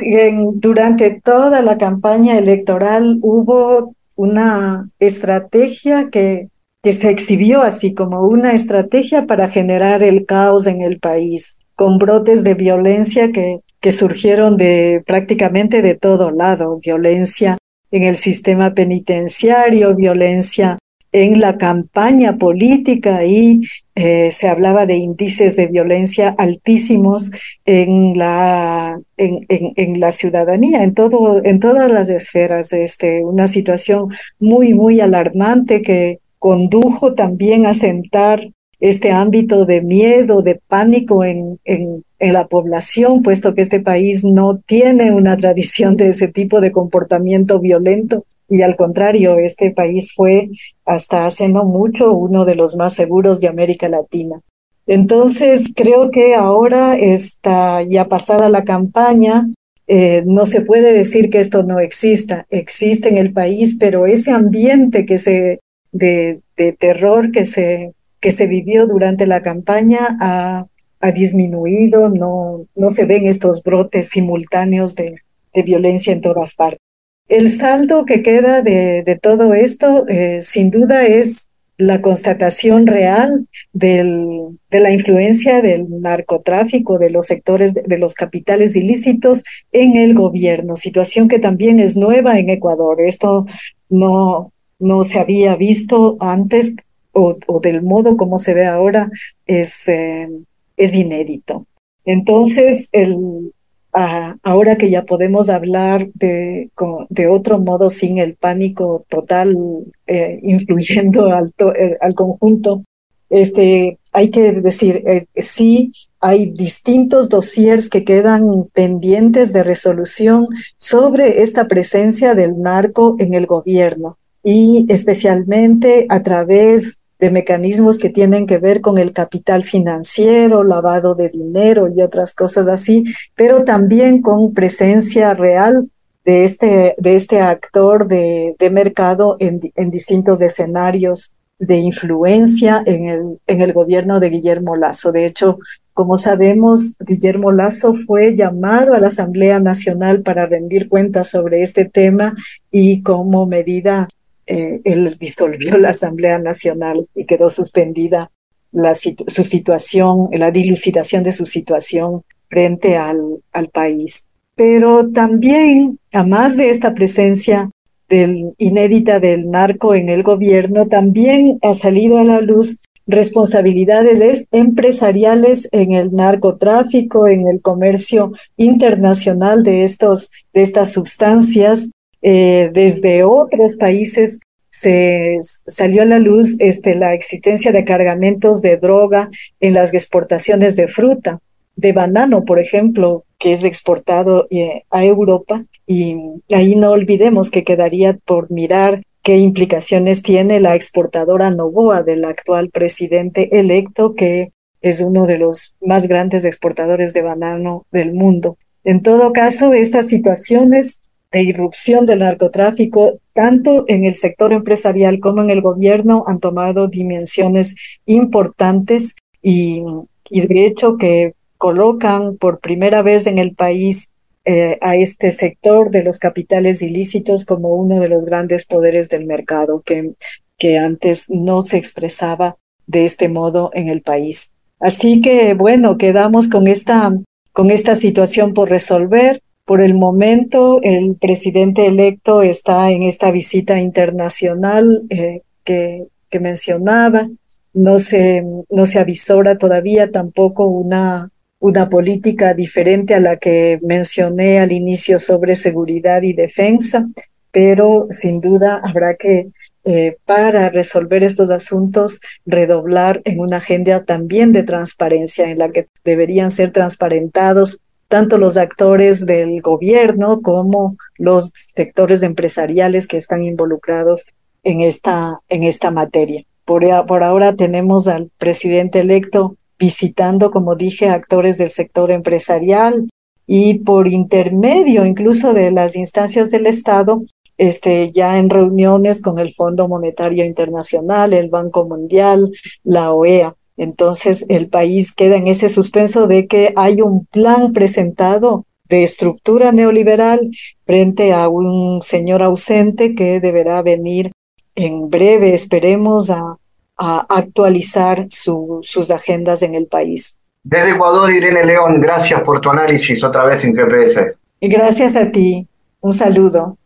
durante toda la campaña electoral hubo una estrategia que, que se exhibió así como una estrategia para generar el caos en el país, con brotes de violencia que, que surgieron de prácticamente de todo lado, violencia en el sistema penitenciario, violencia en la campaña política y eh, se hablaba de índices de violencia altísimos en la en, en, la ciudadanía en todo en todas las esferas este una situación muy muy alarmante que condujo también a sentar este ámbito de miedo de pánico en, en en la población puesto que este país no tiene una tradición de ese tipo de comportamiento violento y al contrario, este país fue hasta hace no mucho uno de los más seguros de América Latina. Entonces, creo que ahora está ya pasada la campaña, eh, no se puede decir que esto no exista, existe en el país, pero ese ambiente que se, de, terror que se, que se vivió durante la campaña ha, ha disminuido, no, no se ven estos brotes simultáneos de violencia en todas partes. El saldo que queda de, de todo esto, eh, sin duda, es la constatación real del, de la influencia del narcotráfico, de los sectores, de, los capitales ilícitos en el gobierno, situación que también es nueva en Ecuador. Esto no, no se había visto antes o, o del modo como se ve ahora, es, eh, es inédito. Entonces, el, ahora que ya podemos hablar de, de otro modo sin el pánico total eh, influyendo al, eh, al conjunto, este, hay que decir, eh, sí, hay distintos dossiers que quedan pendientes de resolución sobre esta presencia del narco en el gobierno y especialmente a través de mecanismos que tienen que ver con el capital financiero, lavado de dinero y otras cosas así, pero también con presencia real de este, de este actor de, de mercado en, en distintos escenarios de influencia en el, en el gobierno de Guillermo Lazo. De hecho, Como sabemos, Guillermo Lazo fue llamado a la Asamblea Nacional para rendir cuentas sobre este tema y como medida eh, él disolvió la Asamblea Nacional y quedó suspendida la, su situación, la dilucidación de su situación frente al, al país. Pero también, a más de esta presencia del, inédita del narco en el gobierno, también ha salido a la luz responsabilidades empresariales en el narcotráfico, en el comercio internacional de estos, de estas sustancias, eh, desde otros países se salió a la luz este, la existencia de cargamentos de droga en las exportaciones de fruta, de banano, por ejemplo, que es exportado eh, a Europa. Y ahí no olvidemos que quedaría por mirar qué implicaciones tiene la exportadora Novoa del actual presidente electo, que es uno de los más grandes exportadores de banano del mundo. En todo caso, estas situaciones de irrupción del narcotráfico, tanto en el sector empresarial como en el gobierno, han tomado dimensiones importantes y, y de hecho que colocan por primera vez en el país eh, a este sector de los capitales ilícitos como uno de los grandes poderes del mercado que, que antes no se expresaba de este modo en el país. Así que bueno, quedamos con esta, con esta situación por resolver. Por el momento, el presidente electo está en esta visita internacional eh, que, mencionaba. No se, no se avisora todavía tampoco una, una política diferente a la que mencioné al inicio sobre seguridad y defensa, pero sin duda habrá que, eh, para resolver estos asuntos, redoblar en una agenda también de transparencia en la que deberían ser transparentados tanto los actores del gobierno como los sectores empresariales que están involucrados en esta, en esta materia. Por, ahora tenemos al presidente electo visitando, como dije, actores del sector empresarial y por intermedio incluso de las instancias del Estado, este, ya en reuniones con el Fondo Monetario Internacional, el Banco Mundial, la OEA. Entonces, el país queda en ese suspenso de que hay un plan presentado de estructura neoliberal frente a un señor ausente que deberá venir en breve, esperemos, a a actualizar sus agendas en el país. Desde Ecuador, Irene León, gracias por tu análisis otra vez en GPS. Gracias a ti. Un saludo.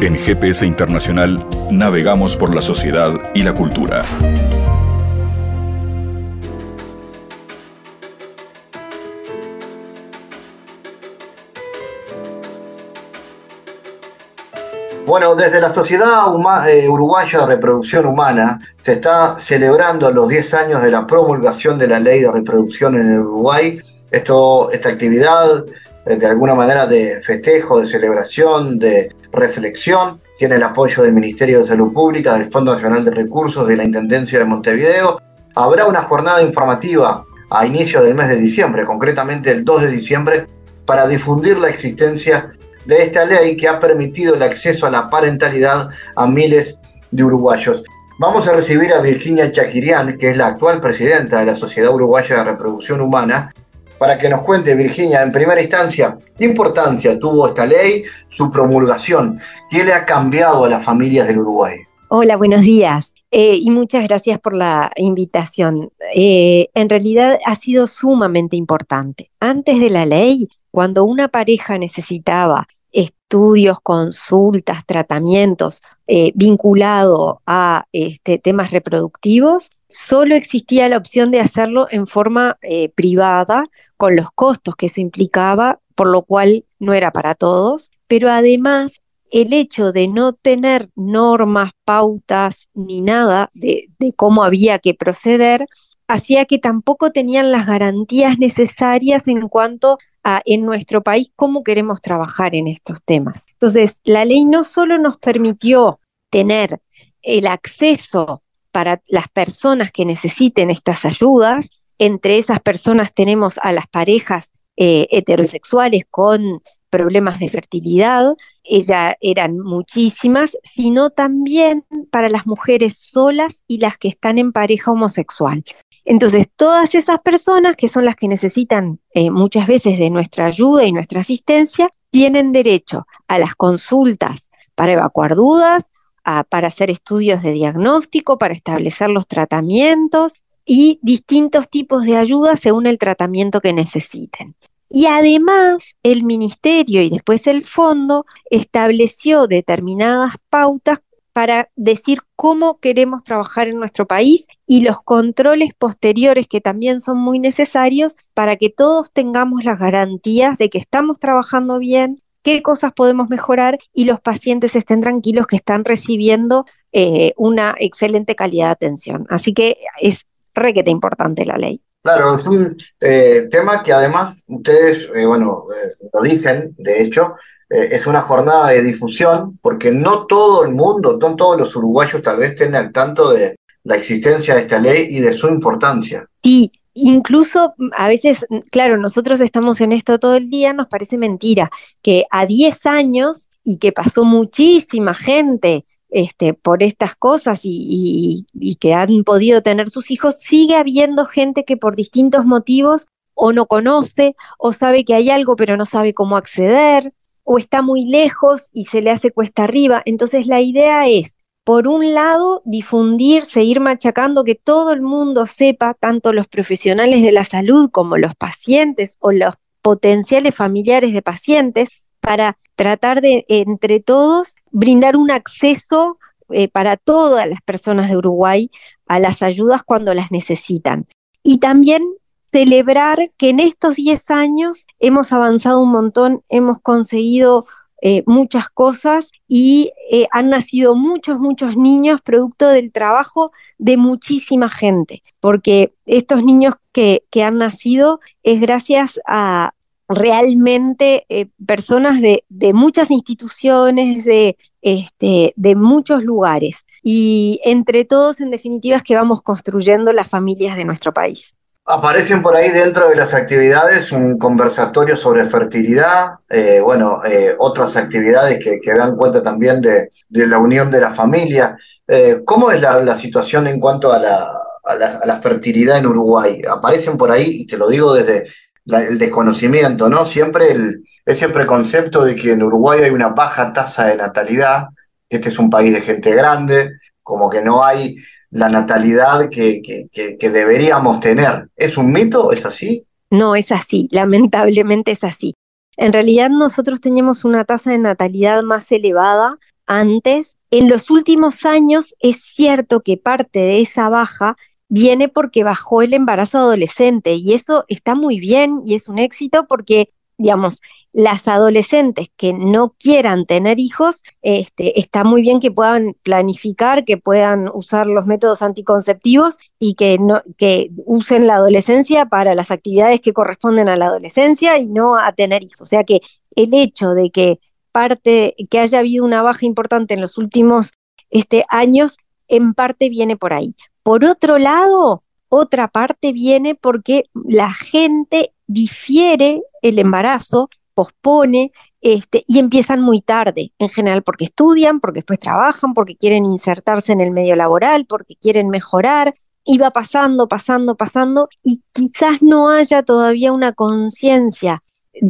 En GPS Internacional navegamos por la sociedad y la cultura. Bueno, desde la Sociedad eh, Uruguaya de Reproducción Humana se está celebrando los 10 años de la promulgación de la ley de reproducción en el Uruguay. Esto, esta actividad, eh, de alguna manera de festejo, de celebración, de reflexión, tiene el apoyo del Ministerio de Salud Pública, del Fondo Nacional de Recursos, de la Intendencia de Montevideo. Habrá una jornada informativa a inicio del mes de diciembre, concretamente el 2 de diciembre, para difundir la existencia de esta ley que ha permitido el acceso a la parentalidad a miles de uruguayos. Vamos a recibir a Virginia Chaquirian, que es la actual presidenta de la Sociedad Uruguaya de Reproducción Humana, para que nos cuente, Virginia, en primera instancia, qué importancia tuvo esta ley, su promulgación, qué le ha cambiado a las familias del Uruguay. Hola, buenos días. Eh, y muchas gracias por la invitación. Eh, en realidad ha sido sumamente importante. Antes de la ley, cuando una pareja necesitaba estudios, consultas, tratamientos eh, vinculado a este, temas reproductivos, solo existía la opción de hacerlo en forma eh, privada, con los costos que eso implicaba, por lo cual no era para todos, pero además el hecho de no tener normas, pautas ni nada de cómo había que proceder, hacía que tampoco tenían las garantías necesarias en cuanto en nuestro país cómo queremos trabajar en estos temas. Entonces, la ley no solo nos permitió tener el acceso para las personas que necesiten estas ayudas, entre esas personas tenemos a las parejas eh, heterosexuales con problemas de fertilidad, ellas eran muchísimas, sino también para las mujeres solas y las que están en pareja homosexual. Entonces, todas esas personas que son las que necesitan eh, muchas veces de nuestra ayuda y nuestra asistencia, tienen derecho a las consultas para evacuar dudas, para hacer estudios de diagnóstico, para establecer los tratamientos y distintos tipos de ayuda según el tratamiento que necesiten. Y además el ministerio y después el fondo estableció determinadas pautas para decir cómo queremos trabajar en nuestro país y los controles posteriores que también son muy necesarios para que todos tengamos las garantías de que estamos trabajando bien, qué cosas podemos mejorar y los pacientes estén tranquilos que están recibiendo eh, una excelente calidad de atención. Así que es requete importante la ley. Claro, es un eh, tema que además ustedes, eh, bueno, lo dicen, de hecho, es una jornada de difusión, porque no todo el mundo, no todos los uruguayos tal vez estén al tanto de la existencia de esta ley y de su importancia. Sí, incluso a veces, claro, nosotros estamos en esto todo el día, nos parece mentira que a 10 años y que pasó muchísima gente este, por estas cosas y, que han podido tener sus hijos, sigue habiendo gente que por distintos motivos o no conoce o sabe que hay algo pero no sabe cómo acceder o está muy lejos y se le hace cuesta arriba. Entonces la idea es por un lado, difundir, seguir machacando, que todo el mundo sepa, tanto los profesionales de la salud como los pacientes o los potenciales familiares de pacientes, para tratar de, entre todos, brindar un acceso eh, para todas las personas de Uruguay a las ayudas cuando las necesitan. Y también celebrar que en estos 10 años hemos avanzado un montón, hemos conseguido eh, muchas cosas y eh, han nacido muchos, muchos niños producto del trabajo de muchísima gente, porque estos niños que, que han nacido es gracias a realmente eh, personas de, de, muchas instituciones, de, este, de muchos lugares. Y entre todos, en definitiva, es que vamos construyendo las familias de nuestro país. Aparecen por ahí dentro de las actividades un conversatorio sobre fertilidad, eh, bueno, eh, otras actividades que, dan cuenta también de, la unión de la familia. Eh, ¿Cómo es la, situación en cuanto a la, fertilidad en Uruguay? Aparecen por ahí, y te lo digo desde el desconocimiento, ¿no? Siempre el, ese preconcepto de que en Uruguay hay una baja tasa de natalidad, que este es un país de gente grande, como que no hay la natalidad que, que, deberíamos tener. ¿Es un mito? ¿Es así? No, es así, lamentablemente es así. En realidad nosotros teníamos una tasa de natalidad más elevada antes. En los últimos años es cierto que parte de esa baja viene porque bajó el embarazo adolescente y eso está muy bien y es un éxito porque, digamos, las adolescentes que no quieran tener hijos, este, está muy bien que puedan planificar, que puedan usar los métodos anticonceptivos y que, no, que usen la adolescencia para las actividades que corresponden a la adolescencia y no a tener hijos. O sea que el hecho de que parte, que haya habido una baja importante en los últimos este, años, en parte viene por ahí. Por otro lado, otra parte viene porque la gente difiere el embarazo pospone este, y empiezan muy tarde, en general porque estudian, porque después trabajan, porque quieren insertarse en el medio laboral, porque quieren mejorar, y va pasando, pasando, pasando, y quizás no haya todavía una conciencia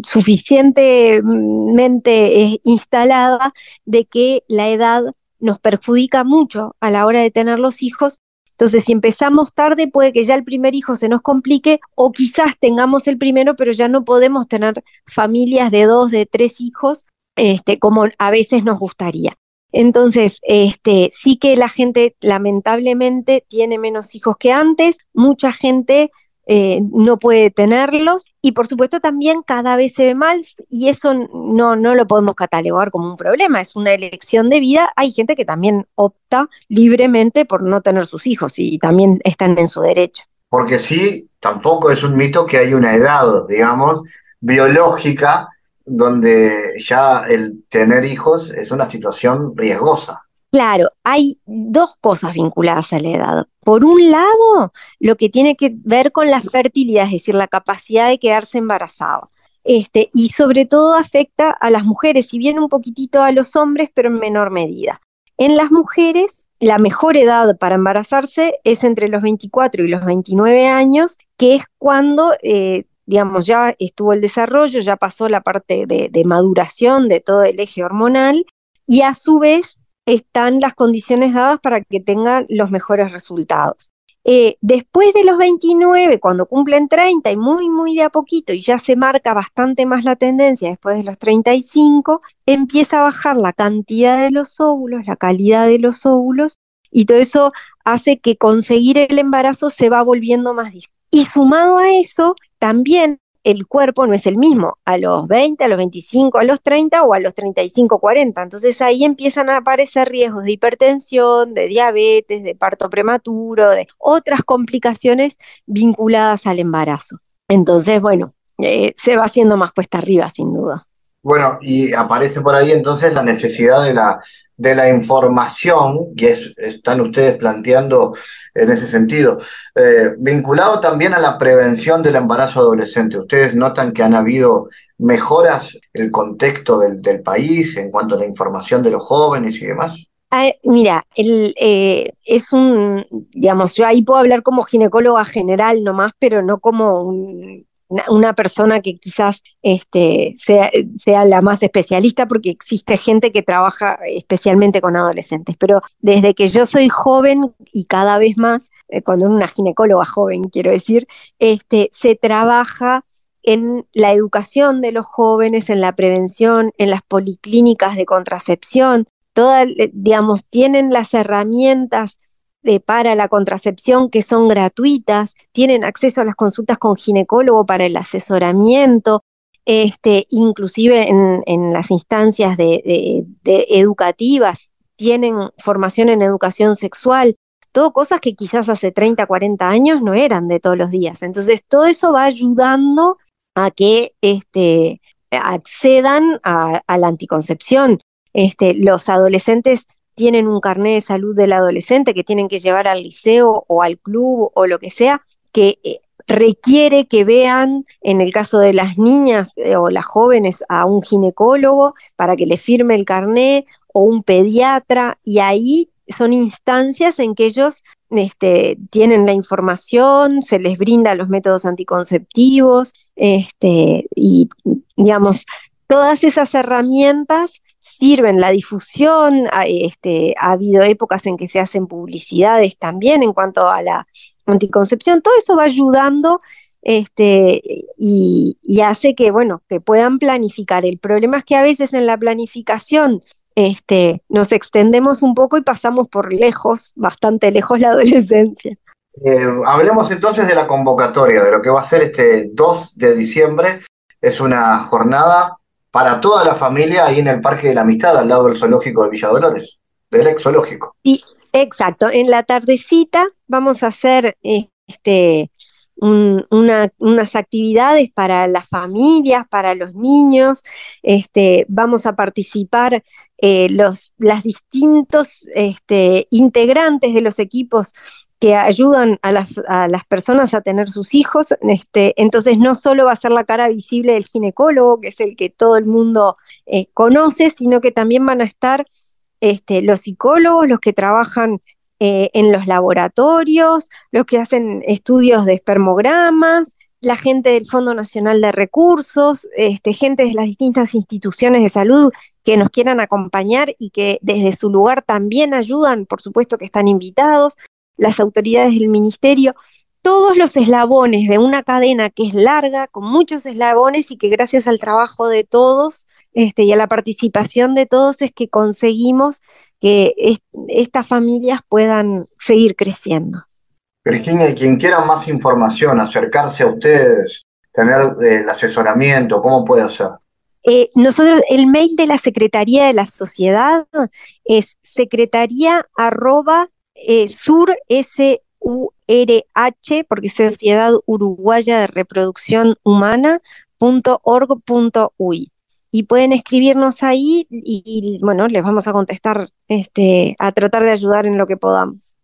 suficientemente eh, instalada de que la edad nos perjudica mucho a la hora de tener los hijos entonces, si empezamos tarde, puede que ya el primer hijo se nos complique o quizás tengamos el primero, pero ya no podemos tener familias de dos, de tres hijos, este, como a veces nos gustaría. Entonces, este, sí que la gente lamentablemente tiene menos hijos que antes, mucha gente eh, no puede tenerlos y por supuesto también cada vez se ve mal y eso no, no lo podemos catalogar como un problema, es una elección de vida. Hay gente que también opta libremente por no tener sus hijos y también están en su derecho. Porque sí, tampoco es un mito que hay una edad, digamos, biológica donde ya el tener hijos es una situación riesgosa. Claro, hay dos cosas vinculadas a la edad. Por un lado, lo que tiene que ver con la fertilidad, es decir, la capacidad de quedarse embarazada. Este, y sobre todo afecta a las mujeres, si bien un poquitito a los hombres, pero en menor medida. En las mujeres, la mejor edad para embarazarse es entre los 24 y los 29 años, que es cuando, eh, digamos, ya estuvo el desarrollo, ya pasó la parte de, de maduración de todo el eje hormonal y a su vez están las condiciones dadas para que tengan los mejores resultados. Eh, después de los 29, cuando cumplen 30 y muy, muy de a poquito, y ya se marca bastante más la tendencia después de los 35, empieza a bajar la cantidad de los óvulos, la calidad de los óvulos, y todo eso hace que conseguir el embarazo se va volviendo más difícil. Y sumado a eso, también el cuerpo no es el mismo a los 20, a los 25, a los 30 o a los 35, 40. Entonces ahí empiezan a aparecer riesgos de hipertensión, de diabetes, de parto prematuro, de otras complicaciones vinculadas al embarazo. Entonces, bueno, eh, se va haciendo más cuesta arriba, sin duda. Bueno, y aparece por ahí entonces la necesidad de la de la información, y están ustedes planteando en ese sentido, eh, vinculado también a la prevención del embarazo adolescente. ¿Ustedes notan que han habido mejoras el contexto del, país en cuanto a la información de los jóvenes y demás? Mira, eh, es un, digamos, yo ahí puedo hablar como ginecóloga general nomás, pero no como un una persona que quizás este, sea, sea, la más especialista porque existe gente que trabaja especialmente con adolescentes, pero desde que yo soy joven y cada vez más, eh, cuando una ginecóloga joven quiero decir, este, se trabaja en la educación de los jóvenes, en la prevención, en las policlínicas de contracepción, todas, eh, digamos, tienen las herramientas de, para la contracepción que son gratuitas, tienen acceso a las consultas con ginecólogo para el asesoramiento, este, inclusive en, las instancias de, educativas, tienen formación en educación sexual, todo cosas que quizás hace 30, 40 años no eran de todos los días. Entonces, todo eso va ayudando a que este, accedan a, a la anticoncepción. Este, los adolescentes tienen un carnet de salud del adolescente que tienen que llevar al liceo o al club o lo que sea, que eh, requiere que vean, en el caso de las niñas eh, o las jóvenes, a un ginecólogo para que le firme el carnet o un pediatra, y ahí son instancias en que ellos este, tienen la información, se les brinda los métodos anticonceptivos, este, y digamos, todas esas herramientas sirven la difusión, este, ha habido épocas en que se hacen publicidades también en cuanto a la anticoncepción, todo eso va ayudando este, y, hace que, bueno, que puedan planificar. El problema es que a veces en la planificación este, nos extendemos un poco y pasamos por lejos, bastante lejos la adolescencia. Eh, hablemos entonces de la convocatoria, de lo que va a ser este 2 de diciembre. Es una jornada para toda la familia ahí en el Parque de la Amistad, al lado del zoológico de Villa Dolores, del ex zoológico. Sí, exacto. En la tardecita vamos a hacer este, unas actividades para las familias, para los niños. Este, vamos a participar eh, los las distintos este, integrantes de los equipos que ayudan a las, personas a tener sus hijos. Este, entonces no solo va a ser la cara visible del ginecólogo, que es el que todo el mundo eh, conoce, sino que también van a estar este, los psicólogos, los que trabajan eh, en los laboratorios, los que hacen estudios de espermogramas, la gente del Fondo Nacional de Recursos, este, gente de las distintas instituciones de salud que nos quieran acompañar y que desde su lugar también ayudan, por supuesto que están invitados las autoridades del ministerio, todos los eslabones de una cadena que es larga, con muchos eslabones y que gracias al trabajo de todos este, y a la participación de todos es que conseguimos que estas familias puedan seguir creciendo. Virginia, quien quiera más información, acercarse a ustedes, tener eh, el asesoramiento, ¿cómo puede hacer? Eh, nosotros, el mail de la Secretaría de la Sociedad es secretaría arroba eh, sur, S-U-R-H, porque es Sociedad Uruguaya de Reproducción Humana, Y pueden escribirnos ahí y, bueno, les vamos a contestar, este, a tratar de ayudar en lo que podamos.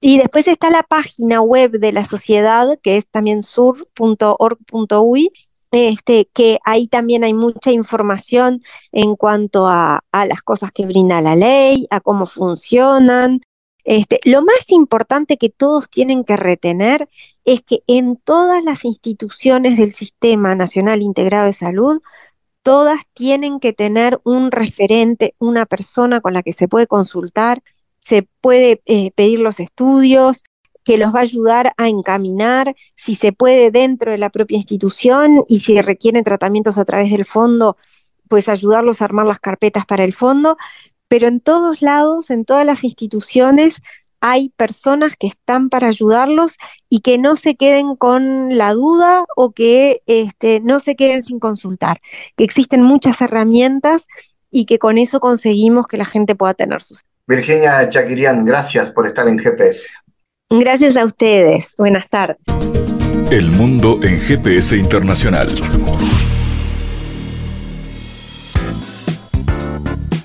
Y después está la página web de la sociedad, que es también sur.org.uy, este, que ahí también hay mucha información en cuanto a, las cosas que brinda la ley, a cómo funcionan, Este, lo más importante que todos tienen que retener es que en todas las instituciones del Sistema Nacional Integrado de Salud, todas tienen que tener un referente, una persona con la que se puede consultar, se puede eh, pedir los estudios, que los va a ayudar a encaminar, si se puede dentro de la propia institución y si requieren tratamientos a través del fondo, pues ayudarlos a armar las carpetas para el fondo, pero en todos lados, en todas las instituciones, hay personas que están para ayudarlos y que no se queden con la duda o que este, no se queden sin consultar, que existen muchas herramientas y que con eso conseguimos que la gente pueda tener sus... Virginia Chaquirian, gracias por estar en GPS. Gracias a ustedes. Buenas tardes. El mundo en GPS internacional.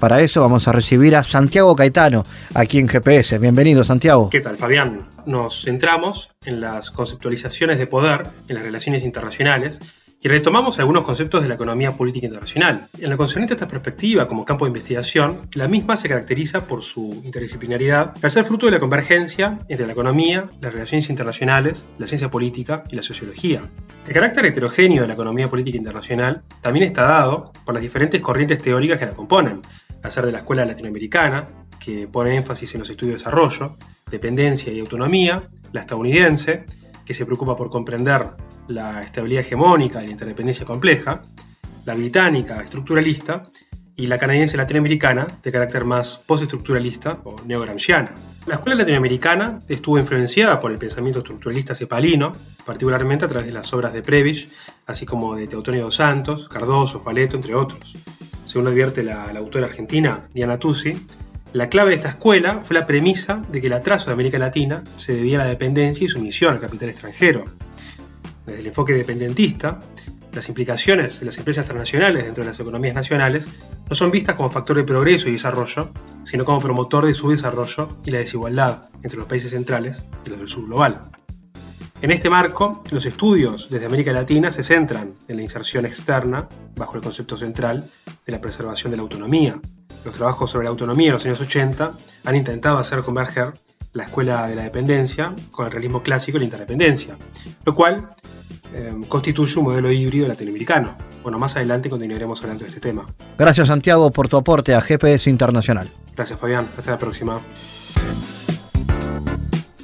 Para eso vamos a recibir a Santiago Caetano, aquí en GPS. Bienvenido, Santiago. ¿Qué tal, Fabián? Nos centramos en las conceptualizaciones de poder en las relaciones internacionales y retomamos algunos conceptos de la economía política internacional. En lo concerniente a esta perspectiva como campo de investigación, la misma se caracteriza por su interdisciplinaridad, al ser fruto de la convergencia entre la economía, las relaciones internacionales, la ciencia política y la sociología. El carácter heterogéneo de la economía política internacional también está dado por las diferentes corrientes teóricas que la componen, a ser de la escuela latinoamericana, que pone énfasis en los estudios de desarrollo, dependencia y autonomía, la estadounidense, que se preocupa por comprender la estabilidad hegemónica y la interdependencia compleja, la británica estructuralista y la canadiense latinoamericana de carácter más postestructuralista o neogramsciana. La escuela latinoamericana estuvo influenciada por el pensamiento estructuralista cepalino, particularmente a través de las obras de Prebisch, así como de Teotonio dos Santos, Cardoso, Faleto, entre otros. Según advierte la, la autora argentina Diana Tusi, la clave de esta escuela fue la premisa de que el atraso de América Latina se debía a la dependencia y sumisión al capital extranjero. Desde el enfoque dependentista, las implicaciones de las empresas transnacionales dentro de las economías nacionales no son vistas como factor de progreso y desarrollo, sino como promotor de su desarrollo y la desigualdad entre los países centrales y los del sur global. En este marco, los estudios desde América Latina se centran en la inserción externa, bajo el concepto central de la preservación de la autonomía. Los trabajos sobre la autonomía en los años 80 han intentado hacer converger la escuela de la dependencia con el realismo clásico y la interdependencia, lo cual eh, constituye un modelo híbrido latinoamericano. Bueno, más adelante continuaremos hablando de este tema. Gracias Santiago por tu aporte a GPS Internacional. Gracias Fabián, hasta la próxima.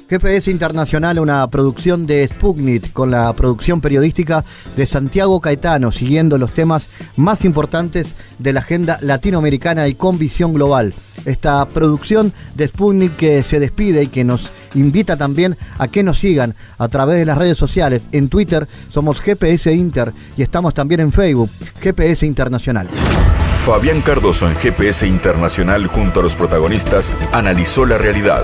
GPS Internacional, una producción de Sputnik con la producción periodística de Santiago Caetano, siguiendo los temas más importantes de la agenda latinoamericana y con visión global. Esta producción de Sputnik que se despide y que nos invita también a que nos sigan a través de las redes sociales. En Twitter somos GPS Inter y estamos también en Facebook, GPS Internacional. Fabián Cardoso en GPS Internacional junto a los protagonistas analizó la realidad.